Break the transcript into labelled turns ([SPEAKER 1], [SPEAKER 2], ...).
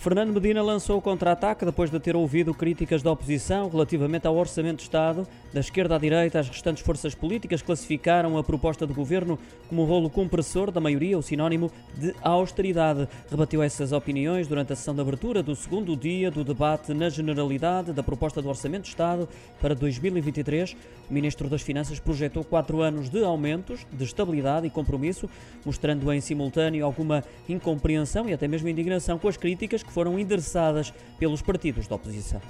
[SPEAKER 1] Fernando Medina lançou o contra-ataque depois de ter ouvido críticas da oposição relativamente ao Orçamento de Estado. Da esquerda à direita, as restantes forças políticas classificaram a proposta do governo como rolo compressor da maioria, o sinónimo de austeridade. Rebateu essas opiniões durante a sessão de abertura do segundo dia do debate na generalidade da proposta do Orçamento de Estado para 2023. O Ministro das Finanças projetou quatro anos de aumentos, de estabilidade e compromisso, mostrando em simultâneo alguma incompreensão e até mesmo indignação com as críticas foram endereçadas pelos partidos da oposição.